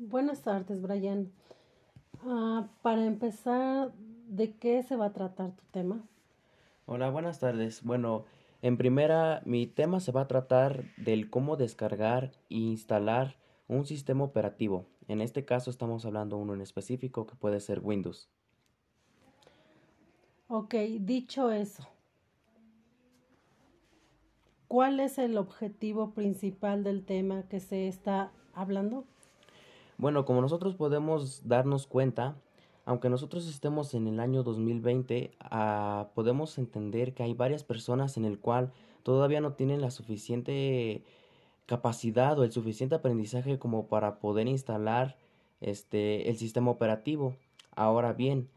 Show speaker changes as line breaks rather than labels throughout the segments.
Buenas tardes, Brian. Ah, para empezar, ¿de qué se va a tratar tu tema?
Hola, buenas tardes. Bueno, en primera, mi tema se va a tratar del cómo descargar e instalar un sistema operativo. En este caso estamos hablando uno en específico que puede ser Windows.
Ok, dicho eso, ¿cuál es el objetivo principal del tema que se está hablando?
Bueno, como nosotros podemos darnos cuenta, aunque nosotros estemos en el año 2020, ah, podemos entender que hay varias personas en el cual todavía no tienen la suficiente capacidad o el suficiente aprendizaje como para poder instalar este el sistema operativo. Ahora bien,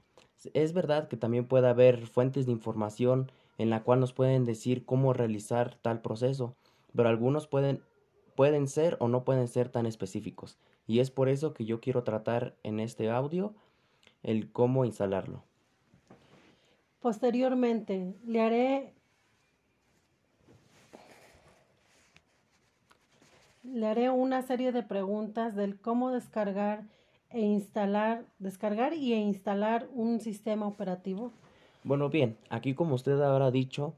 es verdad que también puede haber fuentes de información en la cual nos pueden decir cómo realizar tal proceso, pero algunos pueden pueden ser o no pueden ser tan específicos. Y es por eso que yo quiero tratar en este audio el cómo instalarlo.
Posteriormente, le haré le haré una serie de preguntas del cómo descargar e instalar, descargar y e instalar un sistema operativo.
Bueno, bien, aquí como usted habrá dicho,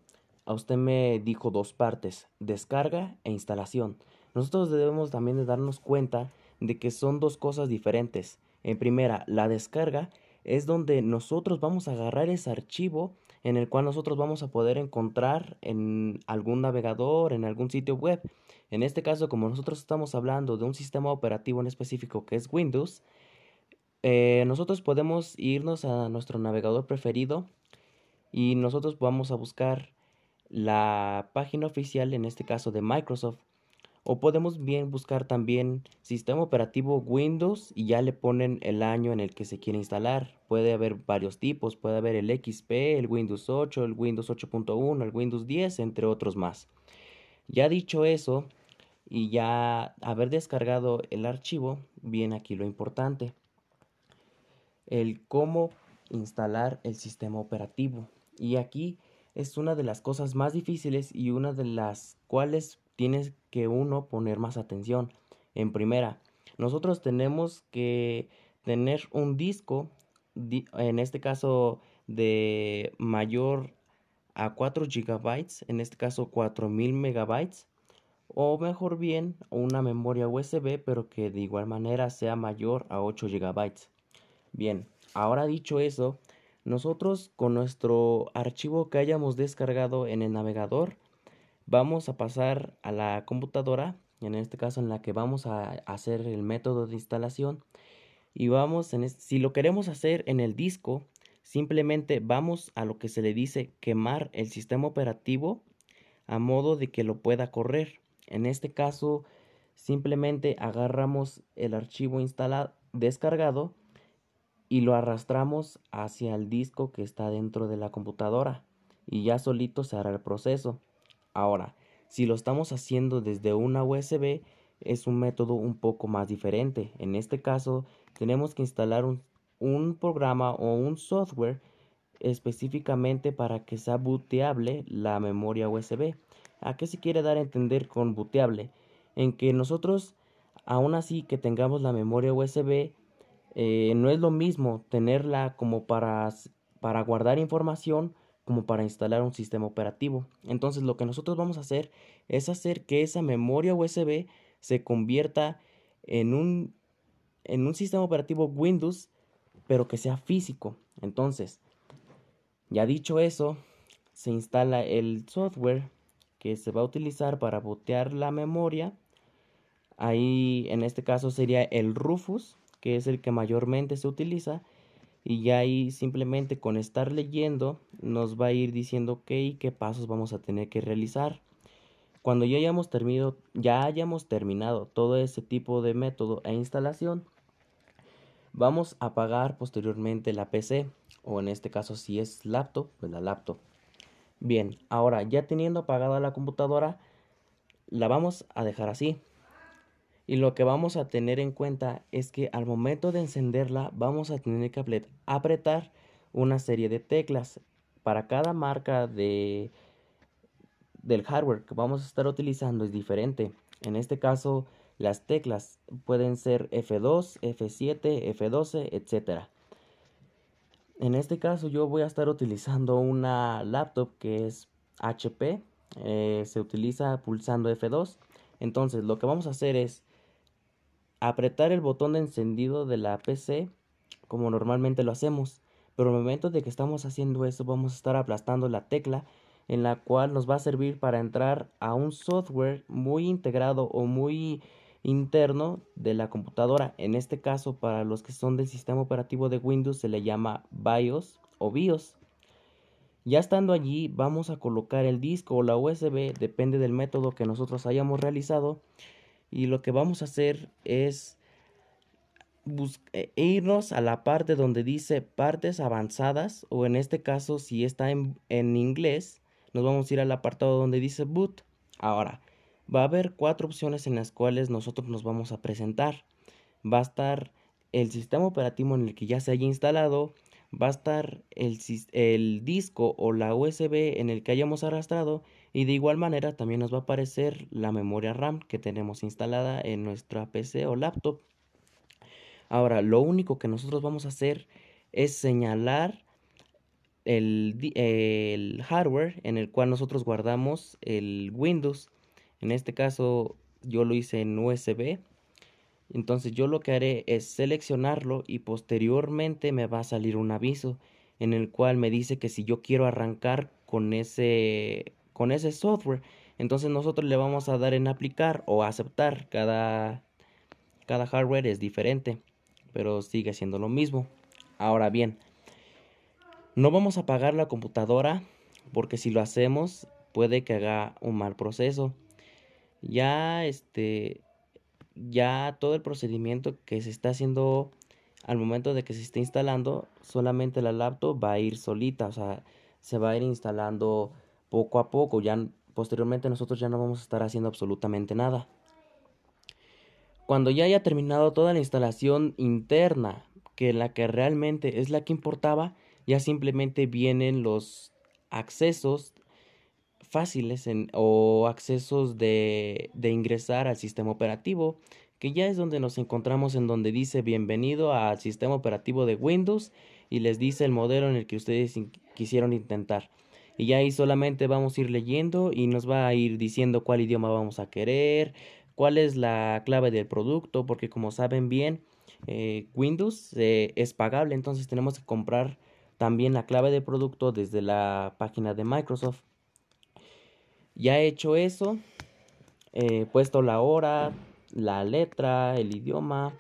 a usted me dijo dos partes, descarga e instalación. Nosotros debemos también de darnos cuenta de que son dos cosas diferentes. En primera, la descarga es donde nosotros vamos a agarrar ese archivo en el cual nosotros vamos a poder encontrar en algún navegador, en algún sitio web. En este caso, como nosotros estamos hablando de un sistema operativo en específico que es Windows, eh, nosotros podemos irnos a nuestro navegador preferido y nosotros vamos a buscar la página oficial, en este caso de Microsoft, o podemos bien buscar también sistema operativo Windows y ya le ponen el año en el que se quiere instalar. Puede haber varios tipos, puede haber el XP, el Windows 8, el Windows 8.1, el Windows 10, entre otros más. Ya dicho eso, y ya haber descargado el archivo, viene aquí lo importante. El cómo instalar el sistema operativo. Y aquí es una de las cosas más difíciles y una de las cuales tienes que uno poner más atención. En primera, nosotros tenemos que tener un disco, en este caso de mayor a 4 gigabytes, en este caso 4000 megabytes, o mejor bien una memoria USB, pero que de igual manera sea mayor a 8 gigabytes. Bien, ahora dicho eso, nosotros con nuestro archivo que hayamos descargado en el navegador, vamos a pasar a la computadora, en este caso en la que vamos a hacer el método de instalación y vamos en si lo queremos hacer en el disco, simplemente vamos a lo que se le dice quemar el sistema operativo a modo de que lo pueda correr. En este caso, simplemente agarramos el archivo instalado descargado y lo arrastramos hacia el disco que está dentro de la computadora y ya solito se hará el proceso. Ahora, si lo estamos haciendo desde una USB, es un método un poco más diferente. En este caso, tenemos que instalar un, programa o un software específicamente para que sea booteable la memoria USB. ¿A qué se quiere dar a entender con booteable? En que nosotros, aún así que tengamos la memoria USB, eh, no es lo mismo tenerla como para, para guardar información como para instalar un sistema operativo. Entonces lo que nosotros vamos a hacer es hacer que esa memoria USB se convierta en un, en un sistema operativo Windows, pero que sea físico. Entonces, ya dicho eso, se instala el software que se va a utilizar para botear la memoria. Ahí en este caso sería el Rufus, que es el que mayormente se utiliza y ya ahí simplemente con estar leyendo nos va a ir diciendo qué y qué pasos vamos a tener que realizar. Cuando ya hayamos terminado, ya hayamos terminado todo ese tipo de método e instalación, vamos a apagar posteriormente la PC o en este caso si es laptop, pues la laptop. Bien, ahora ya teniendo apagada la computadora, la vamos a dejar así. Y lo que vamos a tener en cuenta es que al momento de encenderla vamos a tener que apretar una serie de teclas. Para cada marca de, del hardware que vamos a estar utilizando es diferente. En este caso, las teclas pueden ser F2, F7, F12, etc. En este caso yo voy a estar utilizando una laptop que es HP, eh, se utiliza pulsando F2. Entonces lo que vamos a hacer es apretar el botón de encendido de la PC como normalmente lo hacemos. Pero el momento de que estamos haciendo eso vamos a estar aplastando la tecla en la cual nos va a servir para entrar a un software muy integrado o muy interno de la computadora. En este caso, para los que son del sistema operativo de Windows, se le llama BIOS o BIOS. Ya estando allí, vamos a colocar el disco o la USB, depende del método que nosotros hayamos realizado. Y lo que vamos a hacer es e irnos a la parte donde dice partes avanzadas, o en este caso, si está en, en inglés, nos vamos a ir al apartado donde dice boot. Ahora, va a haber cuatro opciones en las cuales nosotros nos vamos a presentar. Va a estar el sistema operativo en el que ya se haya instalado, va a estar el, el, disco o la USB en el que hayamos arrastrado y de igual manera también nos va a aparecer la memoria RAM que tenemos instalada en nuestra PC o laptop. Ahora, lo único que nosotros vamos a hacer es señalar el, hardware en el cual nosotros guardamos el Windows. En este caso yo lo hice en USB. Entonces yo lo que haré es seleccionarlo y posteriormente me va a salir un aviso en el cual me dice que si yo quiero arrancar con ese con ese software, entonces nosotros le vamos a dar en aplicar o aceptar. Cada cada hardware es diferente, pero sigue siendo lo mismo. Ahora bien, no vamos a apagar la computadora porque si lo hacemos puede que haga un mal proceso. Ya este ya todo el procedimiento que se está haciendo al momento de que se esté instalando, solamente la laptop va a ir solita, o sea, se va a ir instalando poco a poco, ya posteriormente nosotros ya no vamos a estar haciendo absolutamente nada. Cuando ya haya terminado toda la instalación interna, que la que realmente es la que importaba, ya simplemente vienen los accesos fáciles o accesos de, de ingresar al sistema operativo que ya es donde nos encontramos en donde dice bienvenido al sistema operativo de Windows y les dice el modelo en el que ustedes quisieron intentar. Y ya ahí solamente vamos a ir leyendo y nos va a ir diciendo cuál idioma vamos a querer, cuál es la clave del producto, porque como saben bien, eh, Windows eh, es pagable, entonces tenemos que comprar también la clave de producto desde la página de Microsoft. Ya he hecho eso, he puesto la hora, la letra, el idioma.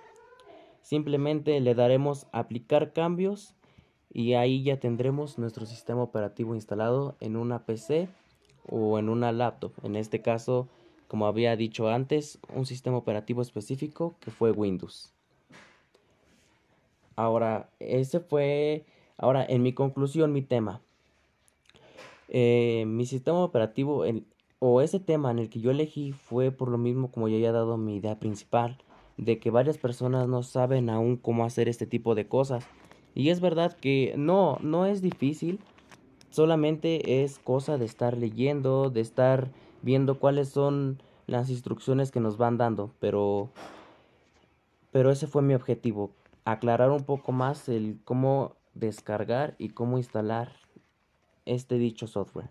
Simplemente le daremos aplicar cambios y ahí ya tendremos nuestro sistema operativo instalado en una PC o en una laptop. En este caso, como había dicho antes, un sistema operativo específico que fue Windows. Ahora, ese fue Ahora, en mi conclusión, mi tema. Eh, mi sistema operativo o ese tema en el que yo elegí fue por lo mismo como ya había dado mi idea principal, de que varias personas no saben aún cómo hacer este tipo de cosas. Y es verdad que no, no es difícil, solamente es cosa de estar leyendo, de estar viendo cuáles son las instrucciones que nos van dando, pero pero ese fue mi objetivo, aclarar un poco más el cómo descargar y cómo instalar este dicho software.